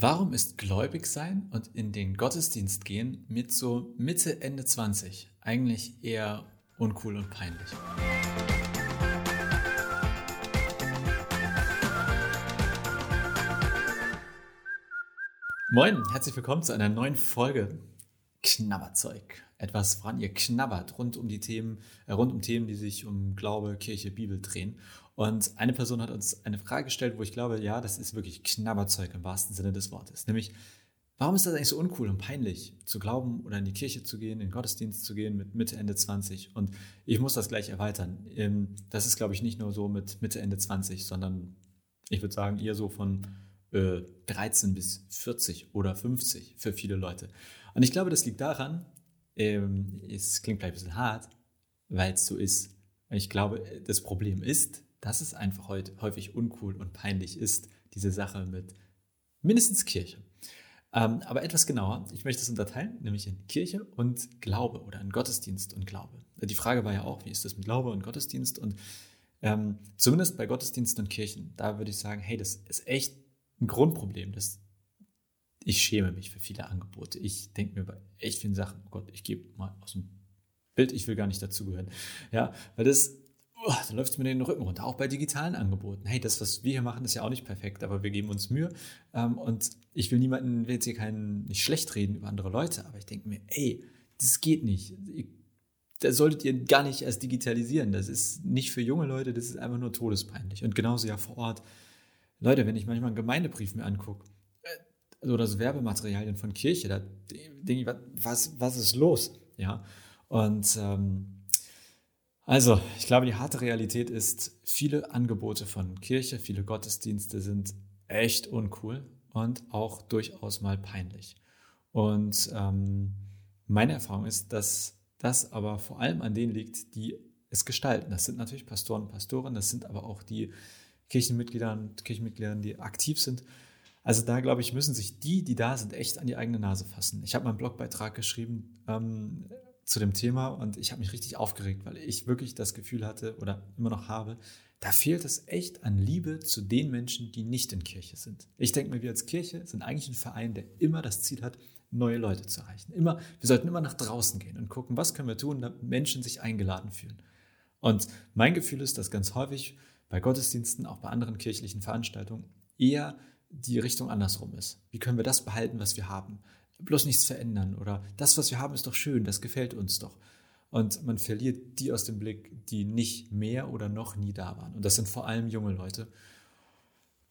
Warum ist gläubig sein und in den Gottesdienst gehen mit so Mitte, Ende 20 eigentlich eher uncool und peinlich? Moin, herzlich willkommen zu einer neuen Folge Knabberzeug. Etwas, woran ihr knabbert, rund um die Themen, äh, rund um Themen, die sich um Glaube, Kirche, Bibel drehen. Und eine Person hat uns eine Frage gestellt, wo ich glaube, ja, das ist wirklich Knabberzeug im wahrsten Sinne des Wortes. Nämlich, warum ist das eigentlich so uncool und peinlich, zu glauben oder in die Kirche zu gehen, in den Gottesdienst zu gehen mit Mitte, Ende 20? Und ich muss das gleich erweitern. Ähm, das ist, glaube ich, nicht nur so mit Mitte, Ende 20, sondern ich würde sagen eher so von 13 äh, bis 40 oder 50 für viele Leute. Und ich glaube, das liegt daran, ähm, es klingt vielleicht ein bisschen hart, weil es so ist. Ich glaube, das Problem ist, dass es einfach heute häufig uncool und peinlich ist, diese Sache mit mindestens Kirche. Ähm, aber etwas genauer, ich möchte es unterteilen, nämlich in Kirche und Glaube oder in Gottesdienst und Glaube. Die Frage war ja auch, wie ist das mit Glaube und Gottesdienst? Und ähm, zumindest bei Gottesdiensten und Kirchen, da würde ich sagen, hey, das ist echt ein Grundproblem. Das, ich schäme mich für viele Angebote. Ich denke mir bei echt vielen Sachen, oh Gott, ich gebe mal aus dem Bild, ich will gar nicht dazugehören. Ja, weil das oh, dann läuft es mir den Rücken runter. Auch bei digitalen Angeboten. Hey, das, was wir hier machen, ist ja auch nicht perfekt, aber wir geben uns Mühe. Ähm, und ich will niemanden, will jetzt hier keinen, nicht schlecht reden über andere Leute, aber ich denke mir, ey, das geht nicht. Da solltet ihr gar nicht erst digitalisieren. Das ist nicht für junge Leute, das ist einfach nur todespeinlich. Und genauso ja vor Ort. Leute, wenn ich manchmal einen Gemeindebrief mir angucke, äh, oder so Werbematerialien von Kirche, da denke ich, was, was ist los? Ja. Und ähm, also, ich glaube, die harte Realität ist, viele Angebote von Kirche, viele Gottesdienste sind echt uncool und auch durchaus mal peinlich. Und ähm, meine Erfahrung ist, dass das aber vor allem an denen liegt, die es gestalten. Das sind natürlich Pastoren und Pastoren, das sind aber auch die Kirchenmitglieder und Kirchenmitglieder, die aktiv sind. Also da, glaube ich, müssen sich die, die da sind, echt an die eigene Nase fassen. Ich habe mal einen Blogbeitrag geschrieben, ähm, zu dem Thema und ich habe mich richtig aufgeregt, weil ich wirklich das Gefühl hatte oder immer noch habe, da fehlt es echt an Liebe zu den Menschen, die nicht in Kirche sind. Ich denke mir, wir als Kirche sind eigentlich ein Verein, der immer das Ziel hat, neue Leute zu erreichen. Immer, wir sollten immer nach draußen gehen und gucken, was können wir tun, damit Menschen sich eingeladen fühlen. Und mein Gefühl ist, dass ganz häufig bei Gottesdiensten, auch bei anderen kirchlichen Veranstaltungen, eher die Richtung andersrum ist. Wie können wir das behalten, was wir haben? bloß nichts verändern oder das, was wir haben, ist doch schön, das gefällt uns doch. Und man verliert die aus dem Blick, die nicht mehr oder noch nie da waren. Und das sind vor allem junge Leute.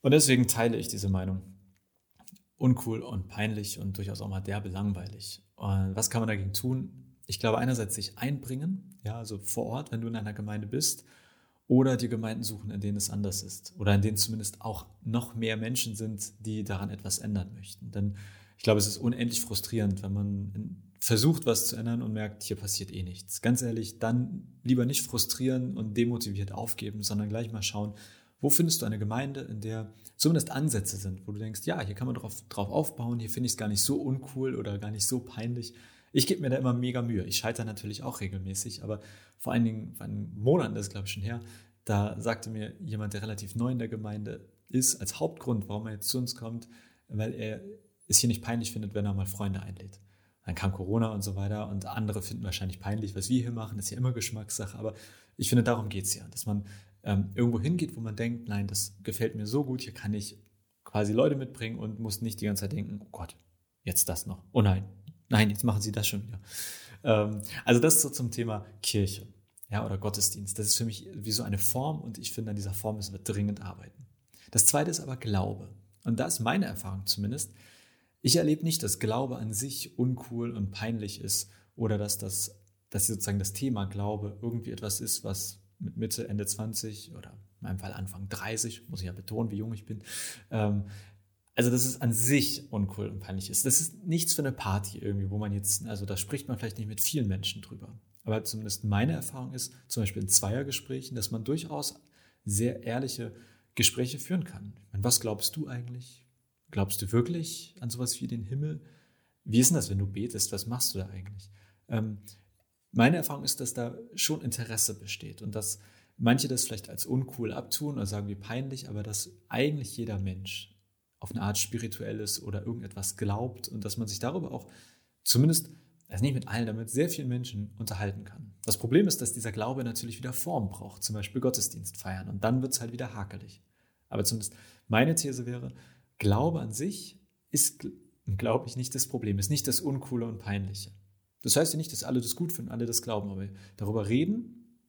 Und deswegen teile ich diese Meinung. Uncool und peinlich und durchaus auch mal derbe langweilig. Und was kann man dagegen tun? Ich glaube, einerseits sich einbringen, ja, also vor Ort, wenn du in einer Gemeinde bist, oder die Gemeinden suchen, in denen es anders ist. Oder in denen zumindest auch noch mehr Menschen sind, die daran etwas ändern möchten. Denn ich glaube, es ist unendlich frustrierend, wenn man versucht, was zu ändern und merkt, hier passiert eh nichts. Ganz ehrlich, dann lieber nicht frustrieren und demotiviert aufgeben, sondern gleich mal schauen, wo findest du eine Gemeinde, in der zumindest Ansätze sind, wo du denkst, ja, hier kann man drauf, drauf aufbauen, hier finde ich es gar nicht so uncool oder gar nicht so peinlich. Ich gebe mir da immer mega Mühe. Ich scheitere natürlich auch regelmäßig, aber vor allen Dingen, vor Monaten, das ist glaube ich schon her, da sagte mir jemand, der relativ neu in der Gemeinde ist, als Hauptgrund, warum er jetzt zu uns kommt, weil er es hier nicht peinlich findet, wenn er mal Freunde einlädt. Dann kam Corona und so weiter und andere finden wahrscheinlich peinlich, was wir hier machen, ist ja immer Geschmackssache, aber ich finde, darum geht es ja, dass man ähm, irgendwo hingeht, wo man denkt, nein, das gefällt mir so gut, hier kann ich quasi Leute mitbringen und muss nicht die ganze Zeit denken, oh Gott, jetzt das noch, oh nein, nein, jetzt machen sie das schon wieder. Ähm, also das so zum Thema Kirche ja, oder Gottesdienst. Das ist für mich wie so eine Form und ich finde, an dieser Form müssen wir dringend arbeiten. Das zweite ist aber Glaube. Und da ist meine Erfahrung zumindest, ich erlebe nicht, dass Glaube an sich uncool und peinlich ist oder dass das, dass sozusagen das Thema Glaube irgendwie etwas ist, was mit Mitte, Ende 20 oder in meinem Fall Anfang 30, muss ich ja betonen, wie jung ich bin, ähm, also dass es an sich uncool und peinlich ist. Das ist nichts für eine Party irgendwie, wo man jetzt, also da spricht man vielleicht nicht mit vielen Menschen drüber. Aber zumindest meine Erfahrung ist, zum Beispiel in Zweiergesprächen, dass man durchaus sehr ehrliche Gespräche führen kann. Meine, was glaubst du eigentlich? Glaubst du wirklich an sowas wie den Himmel? Wie ist denn das, wenn du betest? Was machst du da eigentlich? Ähm, meine Erfahrung ist, dass da schon Interesse besteht und dass manche das vielleicht als uncool abtun oder sagen wie peinlich, aber dass eigentlich jeder Mensch auf eine Art spirituelles oder irgendetwas glaubt und dass man sich darüber auch zumindest, also nicht mit allen, aber mit sehr vielen Menschen unterhalten kann. Das Problem ist, dass dieser Glaube natürlich wieder Form braucht, zum Beispiel Gottesdienst feiern und dann wird es halt wieder hakelig. Aber zumindest meine These wäre, Glaube an sich ist, glaube ich, nicht das Problem, ist nicht das Uncoole und Peinliche. Das heißt ja nicht, dass alle das gut finden, alle das glauben, aber darüber reden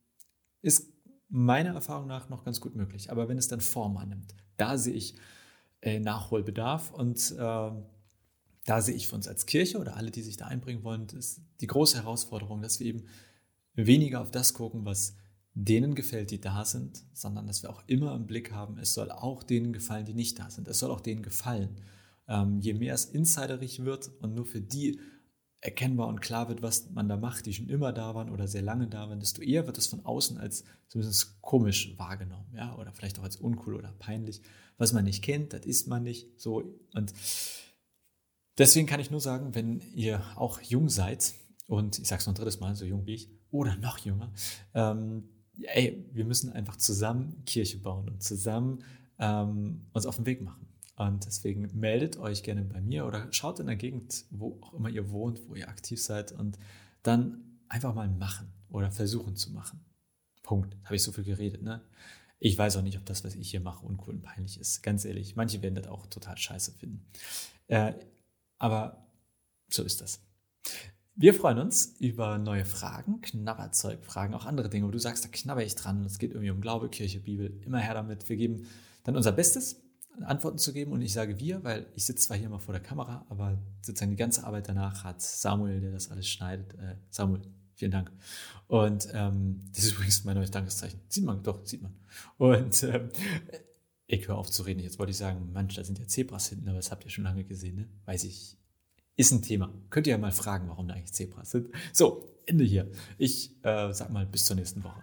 ist meiner Erfahrung nach noch ganz gut möglich. Aber wenn es dann Form annimmt, da sehe ich äh, Nachholbedarf und äh, da sehe ich für uns als Kirche oder alle, die sich da einbringen wollen, ist die große Herausforderung, dass wir eben weniger auf das gucken, was denen gefällt, die da sind, sondern dass wir auch immer im Blick haben, es soll auch denen gefallen, die nicht da sind. Es soll auch denen gefallen. Ähm, je mehr es insiderig wird und nur für die erkennbar und klar wird, was man da macht, die schon immer da waren oder sehr lange da waren, desto eher wird es von außen als zumindest komisch wahrgenommen, ja, oder vielleicht auch als uncool oder peinlich. Was man nicht kennt, das ist man nicht so. Und deswegen kann ich nur sagen, wenn ihr auch jung seid, und ich sage es noch ein drittes Mal, so jung wie ich, oder noch jünger, ähm, ey, wir müssen einfach zusammen Kirche bauen und zusammen ähm, uns auf den Weg machen. Und deswegen meldet euch gerne bei mir oder schaut in der Gegend, wo auch immer ihr wohnt, wo ihr aktiv seid und dann einfach mal machen oder versuchen zu machen. Punkt. Habe ich so viel geredet, ne? Ich weiß auch nicht, ob das, was ich hier mache, uncool und peinlich ist. Ganz ehrlich, manche werden das auch total scheiße finden. Äh, aber so ist das. Wir freuen uns über neue Fragen, Knabberzeug, Fragen, auch andere Dinge, wo du sagst, da knabber ich dran. Es geht irgendwie um Glaube, Kirche, Bibel. Immer her damit. Wir geben dann unser Bestes, Antworten zu geben. Und ich sage wir, weil ich sitze zwar hier mal vor der Kamera, aber sozusagen die ganze Arbeit danach hat Samuel, der das alles schneidet. Äh, Samuel, vielen Dank. Und ähm, das ist übrigens mein neues Dankeszeichen. Sieht man, doch, sieht man. Und ähm, ich höre auf zu reden. Jetzt wollte ich sagen, Mensch, da sind ja Zebras hinten, aber das habt ihr schon lange gesehen, ne? Weiß ich ist ein Thema. Könnt ihr ja mal fragen, warum da eigentlich Zebras sind. So, Ende hier. Ich äh, sag mal bis zur nächsten Woche.